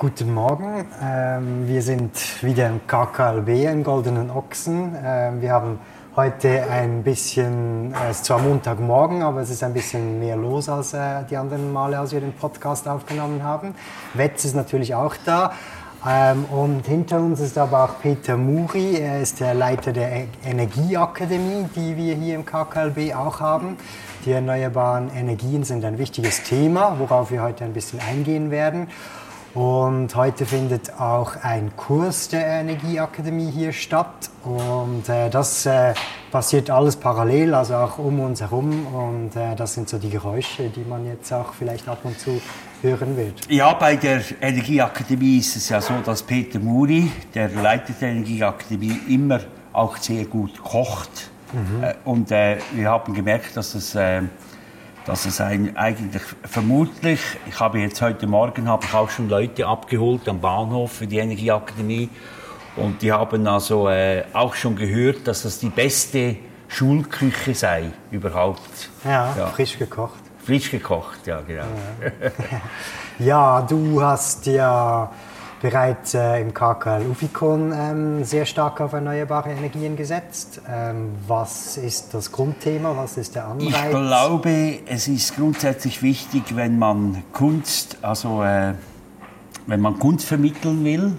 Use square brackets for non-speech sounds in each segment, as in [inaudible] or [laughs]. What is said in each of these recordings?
Guten Morgen, ähm, wir sind wieder im KKLB im Goldenen Ochsen. Ähm, wir haben heute ein bisschen, äh, es ist zwar Montagmorgen, aber es ist ein bisschen mehr los als äh, die anderen Male, als wir den Podcast aufgenommen haben. Wetz ist natürlich auch da. Ähm, und hinter uns ist aber auch Peter Muri, er ist der Leiter der e Energieakademie, die wir hier im KKLB auch haben. Die erneuerbaren Energien sind ein wichtiges Thema, worauf wir heute ein bisschen eingehen werden. Und heute findet auch ein Kurs der Energieakademie hier statt. Und äh, das äh, passiert alles parallel, also auch um uns herum. Und äh, das sind so die Geräusche, die man jetzt auch vielleicht ab und zu hören wird. Ja, bei der Energieakademie ist es ja so, dass Peter Muri, der Leiter der Energieakademie, immer auch sehr gut kocht. Mhm. Äh, und äh, wir haben gemerkt, dass es äh, dass es eigentlich vermutlich, ich habe jetzt heute Morgen habe ich auch schon Leute abgeholt am Bahnhof für die Energieakademie und die haben also äh, auch schon gehört, dass das die beste Schulküche sei überhaupt. Ja, ja. frisch gekocht. Frisch gekocht, ja genau. Ja, [laughs] ja du hast ja bereits äh, im KKL Uficon ähm, sehr stark auf erneuerbare Energien gesetzt. Ähm, was ist das Grundthema? Was ist der Anreiz? Ich glaube, es ist grundsätzlich wichtig, wenn man Kunst, also äh, wenn man Kunst vermitteln will,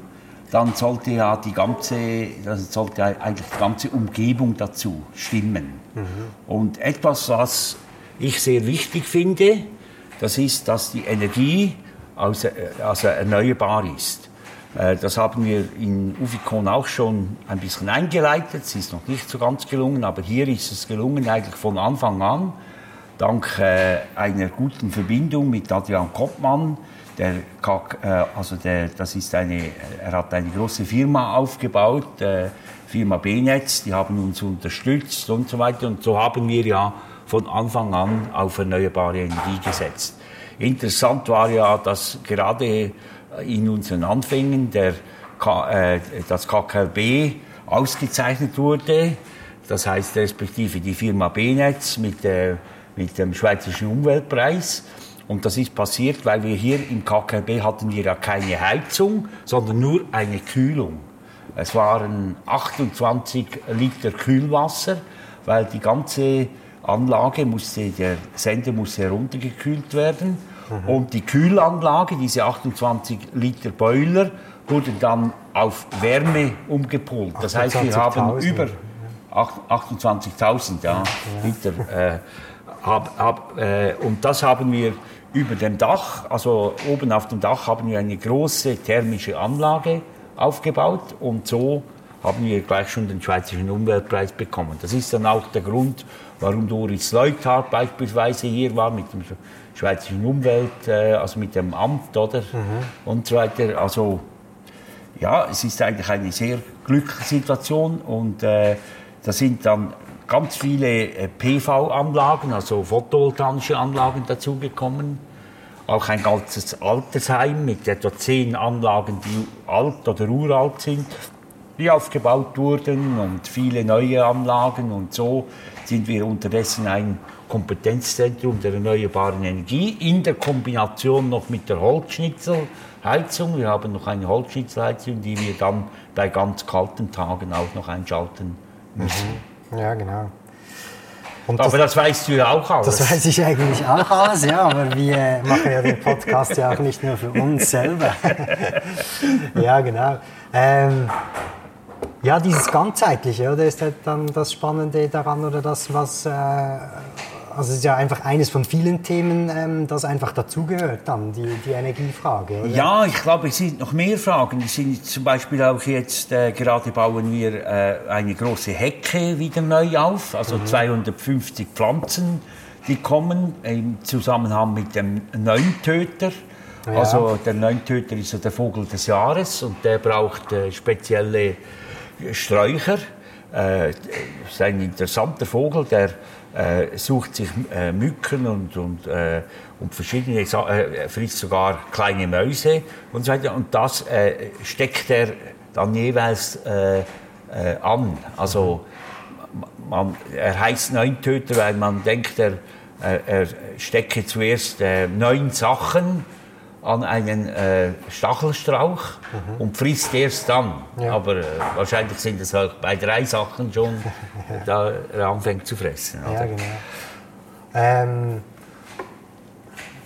dann sollte ja die ganze, also sollte eigentlich die ganze Umgebung dazu stimmen. Mhm. Und etwas, was ich sehr wichtig finde, das ist, dass die Energie also, also erneuerbar ist. Äh, das haben wir in Uficon auch schon ein bisschen eingeleitet. Es ist noch nicht so ganz gelungen, aber hier ist es gelungen, eigentlich von Anfang an, dank äh, einer guten Verbindung mit Adrian Koppmann. Der, äh, also der, das ist eine, er hat eine große Firma aufgebaut, Firma B-Netz, die haben uns unterstützt und so weiter. Und so haben wir ja von Anfang an auf erneuerbare Energie gesetzt. Interessant war ja, dass gerade in unseren Anfängen der, äh, das KKLB ausgezeichnet wurde. Das heißt respektive die Firma B-Netz mit, äh, mit dem Schweizerischen Umweltpreis. Und das ist passiert, weil wir hier im KKLB hatten wir ja keine Heizung, sondern nur eine Kühlung. Es waren 28 Liter Kühlwasser, weil die ganze Anlage musste, der Sender musste heruntergekühlt werden. Mhm. Und die Kühlanlage, diese 28 Liter Boiler, wurden dann auf Wärme umgepolt. Das heißt, wir haben über 28.000 ja. Liter. Äh, hab, hab, äh, und das haben wir über dem Dach, also oben auf dem Dach haben wir eine große thermische Anlage aufgebaut und so haben wir gleich schon den Schweizerischen Umweltpreis bekommen. Das ist dann auch der Grund, warum Doris Leuthard beispielsweise hier war mit dem Schweizerischen Umwelt, äh, also mit dem Amt, oder? Mhm. Und so weiter. Also, ja, es ist eigentlich eine sehr glückliche Situation und äh, da sind dann ganz viele äh, PV-Anlagen, also photovoltaische Anlagen dazugekommen. Auch ein ganzes Altersheim mit etwa zehn Anlagen, die alt oder uralt sind, die aufgebaut wurden und viele neue Anlagen und so sind wir unterdessen ein Kompetenzzentrum der erneuerbaren Energie in der Kombination noch mit der Holzschnitzelheizung. Wir haben noch eine Holzschnitzelheizung, die wir dann bei ganz kalten Tagen auch noch einschalten müssen. Mhm. Ja, genau. Und aber das, das, weißt du ja auch alles. Das weiß ich eigentlich auch alles, ja, aber wir machen ja den Podcast ja auch nicht nur für uns selber. [laughs] ja, genau. Ähm, ja, dieses Ganzheitliche, oder ist halt dann das Spannende daran oder das, was, äh, also es ist ja einfach eines von vielen Themen, ähm, das einfach dazugehört dann, die, die Energiefrage, oder? Ja, ich glaube, es sind noch mehr Fragen. Es sind zum Beispiel auch jetzt, äh, gerade bauen wir äh, eine große Hecke wieder neu auf, also mhm. 250 Pflanzen, die kommen im Zusammenhang mit dem Neuntöter. Ja. Also der Neuntöter ist ja der Vogel des Jahres und der braucht äh, spezielle Sträucher. Äh, ist ein interessanter Vogel, der äh, sucht sich äh, Mücken und, und, äh, und verschiedene, äh, frisst sogar kleine Mäuse und so weiter. Und das äh, steckt er dann jeweils äh, äh, an. Also man, er heißt Neuntöter, weil man denkt, er, er stecke zuerst neun Sachen an einen äh, Stachelstrauch mhm. und frisst erst dann. Ja. Aber äh, wahrscheinlich sind es auch bei drei Sachen schon, [laughs] da er anfängt zu fressen. Oder? Ja, genau. Ähm,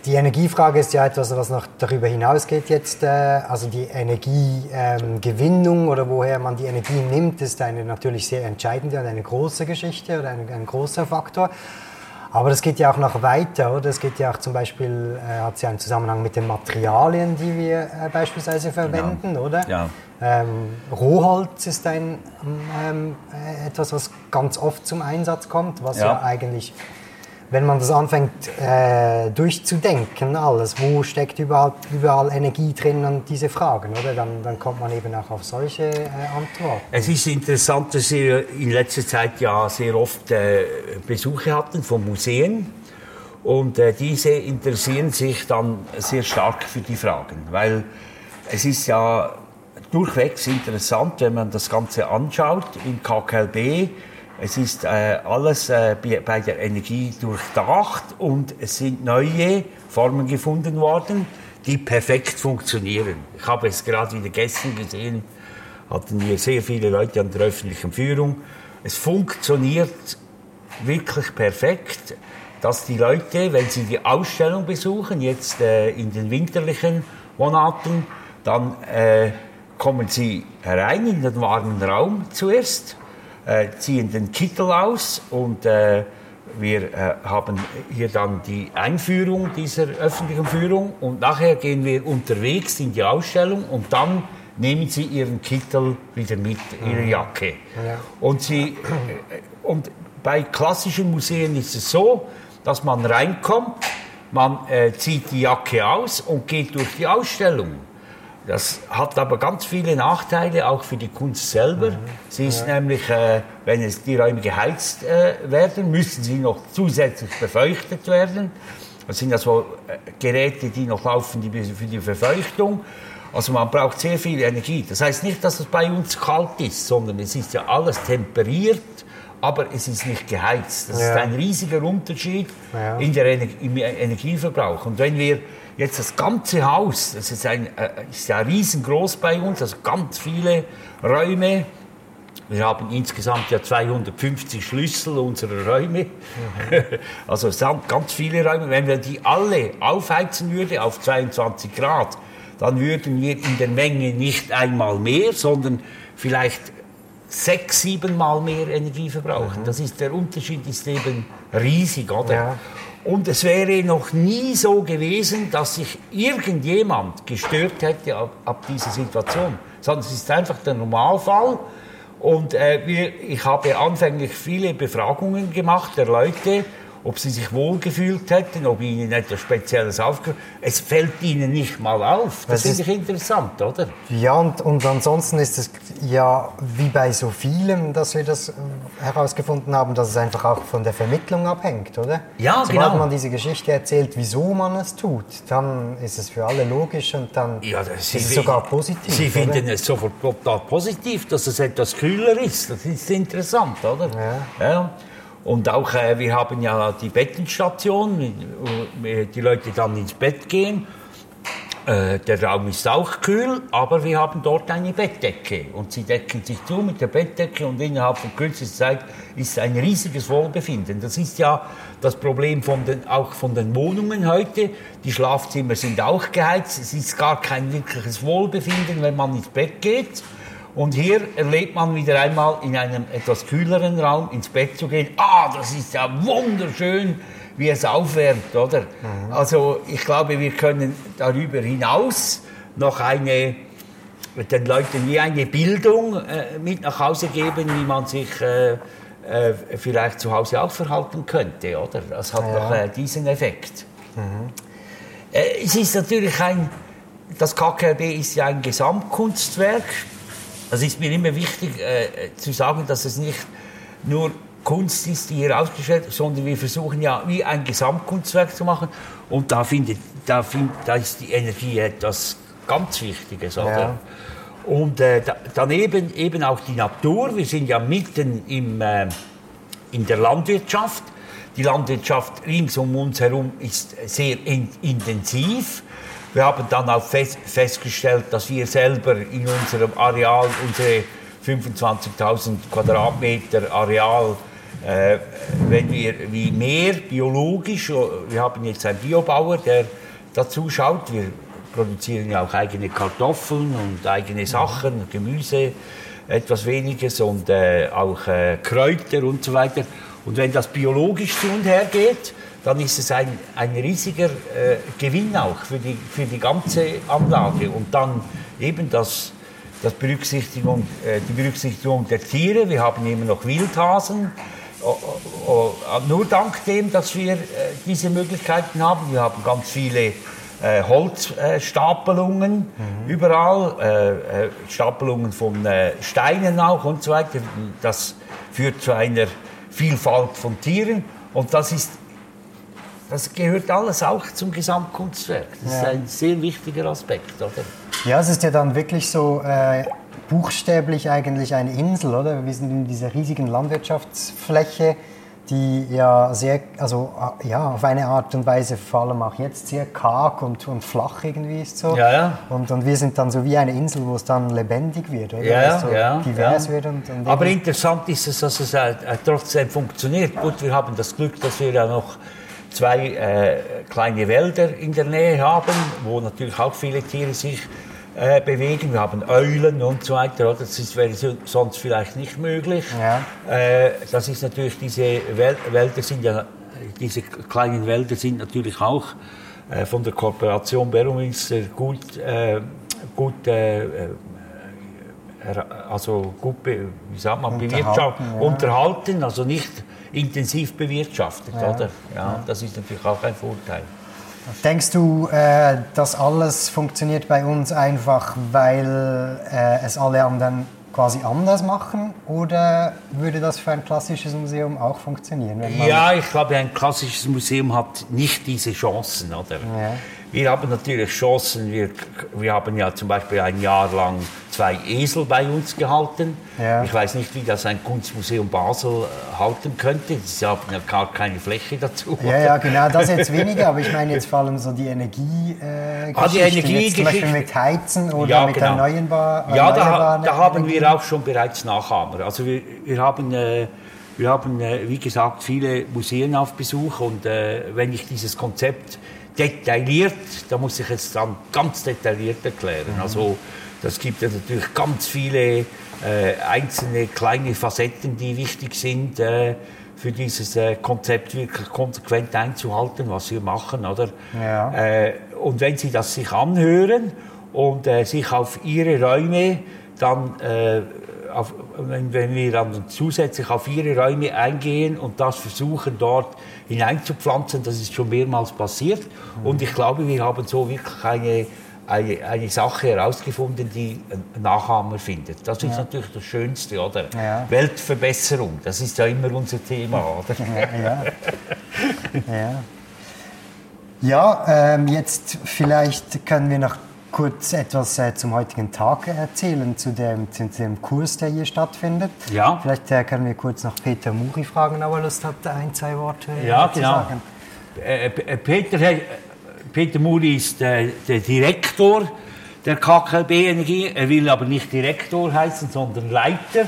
die Energiefrage ist ja etwas, was noch darüber hinausgeht jetzt. Äh, also die Energiegewinnung ähm, oder woher man die Energie nimmt, ist eine natürlich sehr entscheidende und eine große Geschichte oder ein, ein großer Faktor. Aber das geht ja auch noch weiter, oder? Es geht ja auch zum Beispiel, äh, hat ja einen Zusammenhang mit den Materialien, die wir äh, beispielsweise verwenden, genau. oder? Ja. Ähm, Rohholz ist ein, ähm, äh, etwas, was ganz oft zum Einsatz kommt, was ja, ja eigentlich wenn man das anfängt äh, durchzudenken, alles, wo steckt überall, überall Energie drin und diese Fragen, oder? Dann, dann kommt man eben auch auf solche äh, Antworten. Es ist interessant, dass wir in letzter Zeit ja sehr oft äh, Besuche hatten von Museen. Und äh, diese interessieren sich dann sehr stark für die Fragen, weil es ist ja durchwegs interessant, wenn man das Ganze anschaut im KKLB es ist äh, alles äh, bei der Energie durchdacht und es sind neue Formen gefunden worden, die perfekt funktionieren. Ich habe es gerade wieder gestern gesehen, hatten wir sehr viele Leute an der öffentlichen Führung. Es funktioniert wirklich perfekt, dass die Leute, wenn sie die Ausstellung besuchen, jetzt äh, in den winterlichen Monaten, dann äh, kommen sie herein in den warmen Raum zuerst ziehen den Kittel aus und äh, wir äh, haben hier dann die Einführung dieser öffentlichen Führung und nachher gehen wir unterwegs in die Ausstellung und dann nehmen Sie Ihren Kittel wieder mit, Ihre mhm. Jacke. Ja. Und, Sie, äh, und bei klassischen Museen ist es so, dass man reinkommt, man äh, zieht die Jacke aus und geht durch die Ausstellung. Das hat aber ganz viele Nachteile, auch für die Kunst selber. Mhm. Sie ist ja. nämlich, äh, wenn es die Räume geheizt äh, werden, müssen sie noch zusätzlich befeuchtet werden. Das sind also Geräte, die noch laufen die, für die Verfeuchtung. Also man braucht sehr viel Energie. Das heißt nicht, dass es bei uns kalt ist, sondern es ist ja alles temperiert, aber es ist nicht geheizt. Das ja. ist ein riesiger Unterschied ja. in der Ener im Energieverbrauch. Und wenn wir jetzt das ganze Haus, das ist, ein, äh, ist ja riesengroß bei uns, also ganz viele Räume. Wir haben insgesamt ja 250 Schlüssel unserer Räume. Mhm. [laughs] Also ganz viele Räume. Wenn wir die alle aufheizen würden auf 22 Grad, dann würden wir in der Menge nicht einmal mehr, sondern vielleicht sechs, sieben Mal mehr Energie verbrauchen. Mhm. Das ist, der Unterschied ist eben riesig, oder? Ja. Und es wäre noch nie so gewesen, dass sich irgendjemand gestört hätte ab, ab dieser Situation. Sondern es ist einfach der Normalfall. Und äh, wir, ich habe anfänglich viele Befragungen gemacht der Leute ob sie sich wohlgefühlt hätten, ob ihnen etwas Spezielles aufgehört Es fällt ihnen nicht mal auf. Das, das finde ich interessant, oder? Ja, und, und ansonsten ist es ja wie bei so vielem, dass wir das äh, herausgefunden haben, dass es einfach auch von der Vermittlung abhängt, oder? Ja, Sobald genau. man diese Geschichte erzählt, wieso man es tut, dann ist es für alle logisch und dann ja, ist es sogar positiv. Sie oder? finden es sofort total positiv, dass es etwas kühler ist. Das ist interessant, oder? Ja. ja. Und auch, äh, wir haben ja die Bettenstation, wo die Leute dann ins Bett gehen. Äh, der Raum ist auch kühl, aber wir haben dort eine Bettdecke. Und sie decken sich zu mit der Bettdecke und innerhalb von kürzester Zeit ist ein riesiges Wohlbefinden. Das ist ja das Problem von den, auch von den Wohnungen heute. Die Schlafzimmer sind auch geheizt. Es ist gar kein wirkliches Wohlbefinden, wenn man ins Bett geht. Und hier erlebt man wieder einmal in einem etwas kühleren Raum ins Bett zu gehen. Ah, das ist ja wunderschön, wie es aufwärmt, oder? Mhm. Also ich glaube, wir können darüber hinaus noch eine den Leuten wie eine Bildung äh, mit nach Hause geben, wie man sich äh, äh, vielleicht zu Hause auch verhalten könnte, oder? Das hat ja. noch äh, diesen Effekt. Mhm. Äh, es ist natürlich ein, das KKB ist ja ein Gesamtkunstwerk das ist mir immer wichtig äh, zu sagen, dass es nicht nur Kunst ist, die hier ausgestellt, sondern wir versuchen ja wie ein Gesamtkunstwerk zu machen. Und da findet, da, find, da ist die Energie etwas ganz Wichtiges, oder? Ja. Und äh, da, daneben eben auch die Natur. Wir sind ja mitten im, äh, in der Landwirtschaft. Die Landwirtschaft rings um uns herum ist sehr in, intensiv. Wir haben dann auch fest, festgestellt, dass wir selber in unserem Areal, unsere 25.000 Quadratmeter Areal, äh, wenn wir wie mehr biologisch, wir haben jetzt einen Biobauer, der dazu schaut, wir produzieren ja auch eigene Kartoffeln und eigene Sachen, Gemüse, etwas weniges und äh, auch äh, Kräuter und so weiter. Und wenn das biologisch zu und her geht, dann ist es ein, ein riesiger äh, Gewinn auch für die, für die ganze Anlage. Und dann eben das, das Berücksichtigung, äh, die Berücksichtigung der Tiere. Wir haben immer noch Wildhasen. Oh, oh, oh, nur dank dem, dass wir äh, diese Möglichkeiten haben. Wir haben ganz viele äh, Holzstapelungen mhm. überall, äh, äh, Stapelungen von äh, Steinen auch und so weiter. Das führt zu einer Vielfalt von Tieren und das ist das gehört alles auch zum Gesamtkunstwerk. Das ja. ist ein sehr wichtiger Aspekt, oder? Ja, es ist ja dann wirklich so äh, buchstäblich eigentlich eine Insel, oder? Wir sind in dieser riesigen Landwirtschaftsfläche die ja sehr, also äh, ja, auf eine Art und Weise vor allem auch jetzt sehr karg und, und flach irgendwie ist so. Ja, ja. Und, und wir sind dann so wie eine Insel, wo es dann lebendig wird, oder? Ja, so ja, divers ja. wird. Und, und Aber interessant ist es, dass es äh, äh, trotzdem funktioniert. Gut, wir haben das Glück, dass wir ja noch zwei äh, kleine Wälder in der Nähe haben, wo natürlich auch viele Tiere sich äh, bewegen. Wir haben Eulen und so weiter. Oder? Das ist, wäre sonst vielleicht nicht möglich. Ja. Äh, das ist natürlich, diese Wel Wälder sind ja, diese kleinen Wälder sind natürlich auch äh, von der Kooperation Berumünster gut, äh, gut äh, also gut, wie sagt man, bewirtschaftet, ja. unterhalten, also nicht intensiv bewirtschaftet, ja. oder? Ja, das ist natürlich auch ein Vorteil. Denkst du, äh, das alles funktioniert bei uns einfach, weil äh, es alle anderen quasi anders machen? Oder würde das für ein klassisches Museum auch funktionieren? ja, ich glaube, ein klassisches Museum hat nicht diese Chancen. Oder? Ja. Wir haben natürlich Chancen. Wir, wir haben ja zum Beispiel ein Jahr lang zwei Esel bei uns gehalten. Ja. Ich weiß nicht, wie das ein Kunstmuseum Basel äh, halten könnte. Sie haben ja gar keine Fläche dazu. Ja, ja, genau, das jetzt weniger. Aber ich meine jetzt vor allem so die Energie. Äh, ah, die Energie zum Beispiel mit Heizen oder ja, mit genau. erneuerbar, Ja, da, da haben wir auch schon bereits Nachahmer. Also wir, wir haben... Äh, wir haben, äh, wie gesagt, viele Museen auf Besuch und äh, wenn ich dieses Konzept detailliert, da muss ich es dann ganz detailliert erklären. Mhm. Also das gibt ja natürlich ganz viele äh, einzelne kleine Facetten, die wichtig sind äh, für dieses äh, Konzept wirklich konsequent einzuhalten, was wir machen, oder? Ja. Äh, und wenn Sie das sich anhören und äh, sich auf Ihre Räume dann äh, auf, wenn, wenn, wir dann zusätzlich auf ihre Räume eingehen und das versuchen dort hineinzupflanzen, das ist schon mehrmals passiert. Mhm. Und ich glaube, wir haben so wirklich eine, eine, eine Sache herausgefunden, die ein Nachahmer findet. Das ist ja. natürlich das Schönste, oder? Ja. Weltverbesserung, das ist ja immer unser Thema, oder? [laughs] Ja, ja. ja ähm, jetzt vielleicht können wir noch kurz etwas äh, zum heutigen Tag erzählen, zu dem, zu dem Kurs, der hier stattfindet. Ja. Vielleicht äh, können wir kurz noch Peter Muri fragen, ob er Lust hat, ein, zwei Worte ja, zu genau. sagen. Äh, äh Peter, äh, Peter Muri ist äh, der Direktor der KKB Energie. Er will aber nicht Direktor heißen, sondern Leiter.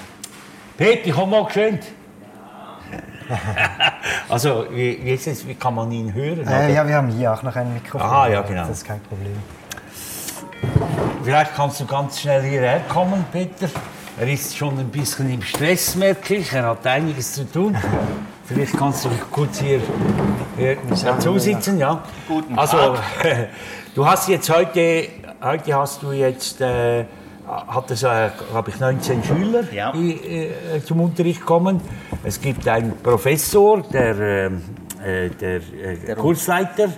[laughs] Peter, komm mal schön. [laughs] also, wie, wie, kann man ihn hören? Äh, ja, wir haben hier auch noch ein Mikrofon. Aha, ja, genau. Das ist kein Problem. Vielleicht kannst du ganz schnell hierher kommen, Peter. Er ist schon ein bisschen im Stress, merke ich. Er hat einiges zu tun. [laughs] Vielleicht kannst du kurz hier, hier dazu sitzen, ja. Guten also, [laughs] du hast jetzt heute, heute hast du jetzt, äh, hat es, äh, habe ich 19 Schüler, ja. die äh, zum Unterricht kommen. Es gibt einen Professor, der, äh, äh der, äh, der Kursleiter.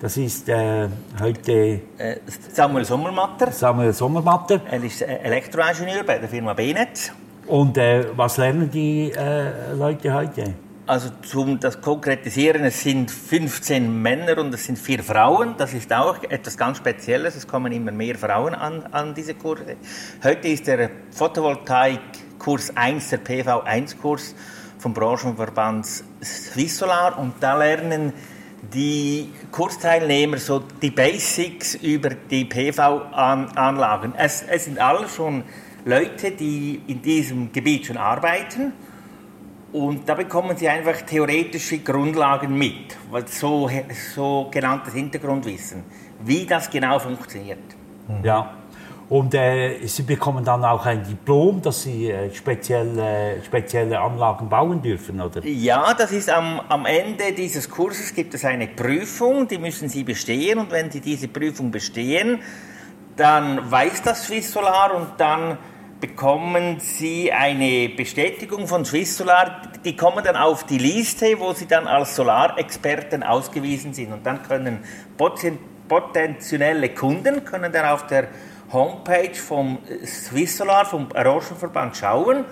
Das ist äh, heute äh, Samuel Sommermatter. Samuel Sommermatter. Er ist äh, Elektroingenieur bei der Firma Benet. Und äh, was lernen die äh, Leute heute? Also zum das konkretisieren, es sind 15 Männer und es sind vier Frauen. Das ist auch etwas ganz Spezielles. Es kommen immer mehr Frauen an, an diese Kurse. Heute ist der Photovoltaik-Kurs 1, der PV1-Kurs vom Branchenverband Swiss Solar und da lernen die Kursteilnehmer so die Basics über die PV-Anlagen. Es, es sind alle schon Leute, die in diesem Gebiet schon arbeiten. Und da bekommen sie einfach theoretische Grundlagen mit, so, so genanntes Hintergrundwissen, wie das genau funktioniert. Ja, und äh, Sie bekommen dann auch ein Diplom, dass Sie äh, spezielle, spezielle Anlagen bauen dürfen, oder? Ja, das ist am, am Ende dieses Kurses gibt es eine Prüfung, die müssen Sie bestehen. Und wenn Sie diese Prüfung bestehen, dann weiß das Swiss Solar und dann bekommen Sie eine Bestätigung von Swiss Solar. Die kommen dann auf die Liste, wo Sie dann als Solarexperten ausgewiesen sind. Und dann können potenzielle Kunden können dann auf der Homepage vom Swiss Solar, vom Orangenverband schauen,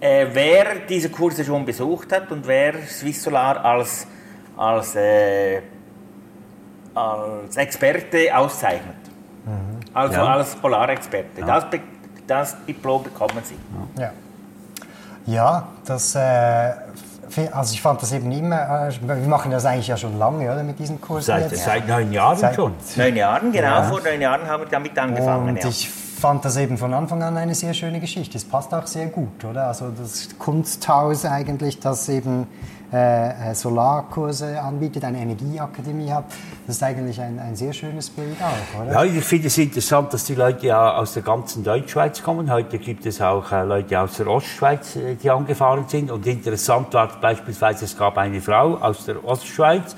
äh, wer diese Kurse schon besucht hat und wer Swiss Solar als, als, äh, als Experte auszeichnet. Mhm. Also ja. als Polarexperte. Ja. Das, das Diplom bekommen Sie. Ja, ja das äh, also ich fand das eben immer, äh, wir machen das eigentlich ja schon lange, oder, mit diesen Kursen Seit, jetzt. seit neun Jahren seit, schon. Neun Jahren, genau, ja. vor neun Jahren haben wir damit angefangen. Und ja. ich fand das eben von Anfang an eine sehr schöne Geschichte. Es passt auch sehr gut, oder? Also das Kunsthaus eigentlich, das eben äh, äh, Solarkurse anbietet, eine Energieakademie hat. Das ist eigentlich ein, ein sehr schönes Bild auch, oder? Ja, ich finde es interessant, dass die Leute ja aus der ganzen Deutschschweiz kommen. Heute gibt es auch äh, Leute aus der Ostschweiz, äh, die angefahren sind. Und interessant war beispielsweise, es gab eine Frau aus der Ostschweiz,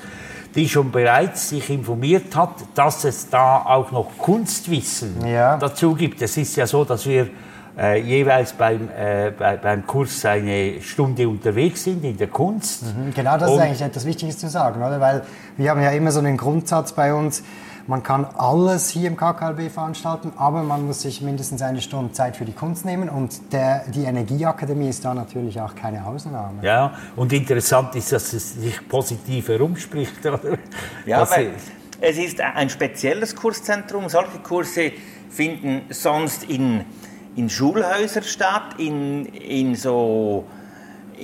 die schon bereits sich informiert hat, dass es da auch noch Kunstwissen ja. dazu gibt. Es ist ja so, dass wir äh, jeweils beim, äh, bei, beim Kurs eine Stunde unterwegs sind in der Kunst. Mhm, genau, das Und ist eigentlich etwas Wichtiges zu sagen, oder? Weil wir haben ja immer so einen Grundsatz bei uns, man kann alles hier im KKLB veranstalten, aber man muss sich mindestens eine Stunde Zeit für die Kunst nehmen und der, die Energieakademie ist da natürlich auch keine Ausnahme. Ja, und interessant ist, dass es sich positiv herumspricht. Oder? Ja, weil es ist ein spezielles Kurszentrum. Solche Kurse finden sonst in in Schulhäusern statt, in, in so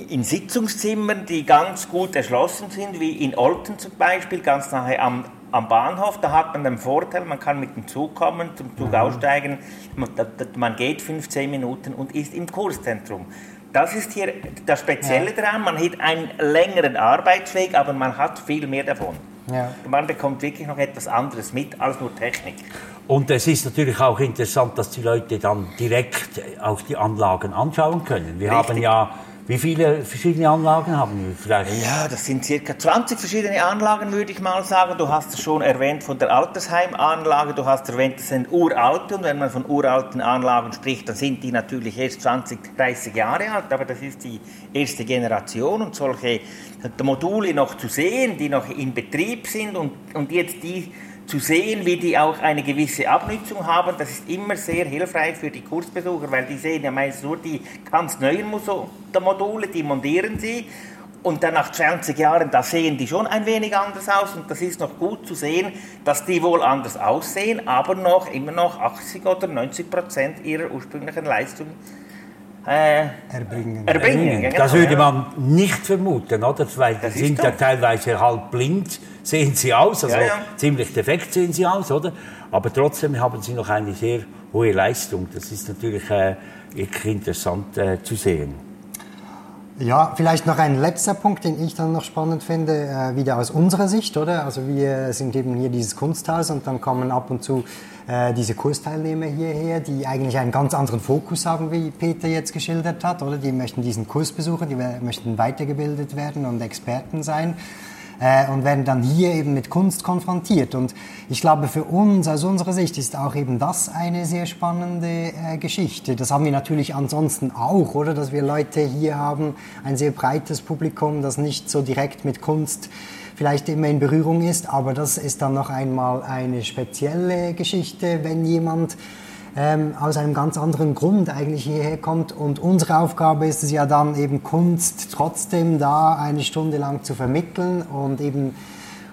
in Sitzungszimmern, die ganz gut erschlossen sind, wie in Olten zum Beispiel, ganz nahe am, am Bahnhof. Da hat man den Vorteil, man kann mit dem Zug kommen, zum Zug mhm. aussteigen, man, man, geht 15 Minuten und ist im Kurszentrum. Das ist hier das Spezielle ja. daran, man hat einen längeren Arbeitsweg, aber man hat viel mehr davon. Ja. Man bekommt wirklich noch etwas anderes mit als nur Technik. Und es ist natürlich auch interessant, dass die Leute dann direkt auch die Anlagen anschauen können. Wir Richtig. haben ja wie viele verschiedene Anlagen haben wir vielleicht? Ja, das sind circa 20 verschiedene Anlagen, würde ich mal sagen. Du hast es schon erwähnt von der Altersheimanlage, du hast erwähnt, das sind uralte. Und wenn man von uralten Anlagen spricht, dann sind die natürlich erst 20, 30 Jahre alt. Aber das ist die erste Generation und solche Module noch zu sehen, die noch in Betrieb sind und, und jetzt die zu sehen, wie die auch eine gewisse Abnutzung haben. Das ist immer sehr hilfreich für die Kursbesucher, weil die sehen ja meist nur die ganz neuen Module, die montieren sie. Und dann nach 20 Jahren, da sehen die schon ein wenig anders aus und das ist noch gut zu sehen, dass die wohl anders aussehen, aber noch immer noch 80 oder 90 Prozent ihrer ursprünglichen Leistung äh, erbringen. erbringen. Genau, das würde man nicht vermuten, oder? Weil die sind ja teilweise halb blind, sehen sie aus, also ja, ja. ziemlich defekt sehen sie aus, oder? Aber trotzdem haben sie noch eine sehr hohe Leistung. Das ist natürlich äh, interessant äh, zu sehen. Ja, vielleicht noch ein letzter Punkt, den ich dann noch spannend finde, äh, wieder aus unserer Sicht, oder? Also wir sind eben hier dieses Kunsthaus und dann kommen ab und zu äh, diese Kursteilnehmer hierher, die eigentlich einen ganz anderen Fokus haben, wie Peter jetzt geschildert hat, oder? Die möchten diesen Kurs besuchen, die möchten weitergebildet werden und Experten sein äh, und werden dann hier eben mit Kunst konfrontiert. Und ich glaube, für uns aus unserer Sicht ist auch eben das eine sehr spannende äh, Geschichte. Das haben wir natürlich ansonsten auch, oder? Dass wir Leute hier haben, ein sehr breites Publikum, das nicht so direkt mit Kunst vielleicht immer in Berührung ist, aber das ist dann noch einmal eine spezielle Geschichte, wenn jemand ähm, aus einem ganz anderen Grund eigentlich hierher kommt. Und unsere Aufgabe ist es ja dann eben Kunst trotzdem da eine Stunde lang zu vermitteln und eben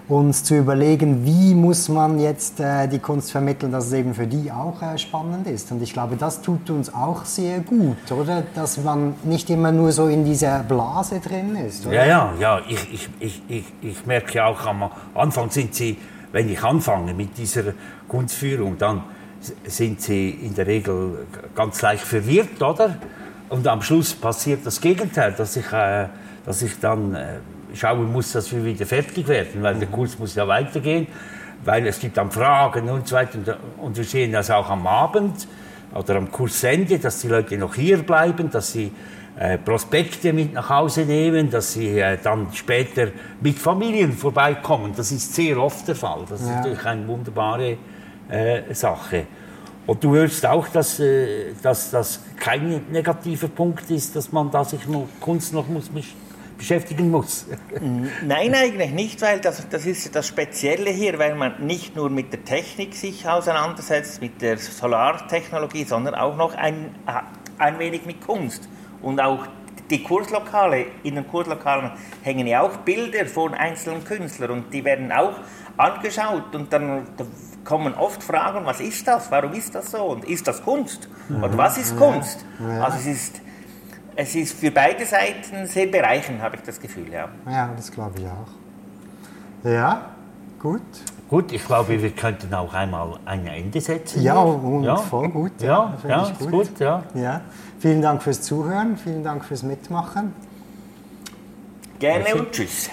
uns zu überlegen, wie muss man jetzt äh, die Kunst vermitteln, dass es eben für die auch äh, spannend ist. Und ich glaube, das tut uns auch sehr gut, oder? Dass man nicht immer nur so in dieser Blase drin ist. Oder? Ja, ja, ja. Ich, ich, ich, ich, ich merke auch am Anfang sind sie, wenn ich anfange mit dieser Kunstführung, dann sind sie in der Regel ganz leicht verwirrt, oder? Und am Schluss passiert das Gegenteil, dass ich, äh, dass ich dann äh, schauen muss, dass wir wieder fertig werden, weil der Kurs muss ja weitergehen, weil es gibt dann Fragen und so weiter. Und wir sehen das auch am Abend oder am Kursende, dass die Leute noch hier bleiben, dass sie äh, Prospekte mit nach Hause nehmen, dass sie äh, dann später mit Familien vorbeikommen. Das ist sehr oft der Fall. Das ist natürlich eine wunderbare äh, Sache. Und du hörst auch, dass, äh, dass das kein negativer Punkt ist, dass man da sich noch Kunst noch muss beschäftigen muss. [laughs] Nein, eigentlich nicht, weil das, das ist das Spezielle hier, weil man nicht nur mit der Technik sich auseinandersetzt, mit der Solartechnologie, sondern auch noch ein, ein wenig mit Kunst. Und auch die Kurslokale, in den Kurslokalen hängen ja auch Bilder von einzelnen Künstlern und die werden auch angeschaut und dann kommen oft Fragen, was ist das, warum ist das so und ist das Kunst oder was ist Kunst? Also es ist es ist für beide Seiten sehr bereichernd, habe ich das Gefühl, ja. Ja, das glaube ich auch. Ja, gut. Gut, ich glaube, wir könnten auch einmal ein Ende setzen. Ja, und ja. voll gut. Ja, ja, ja gut. gut. ja. ja. Vielen Dank fürs Zuhören, vielen Dank fürs Mitmachen. Gerne und tschüss.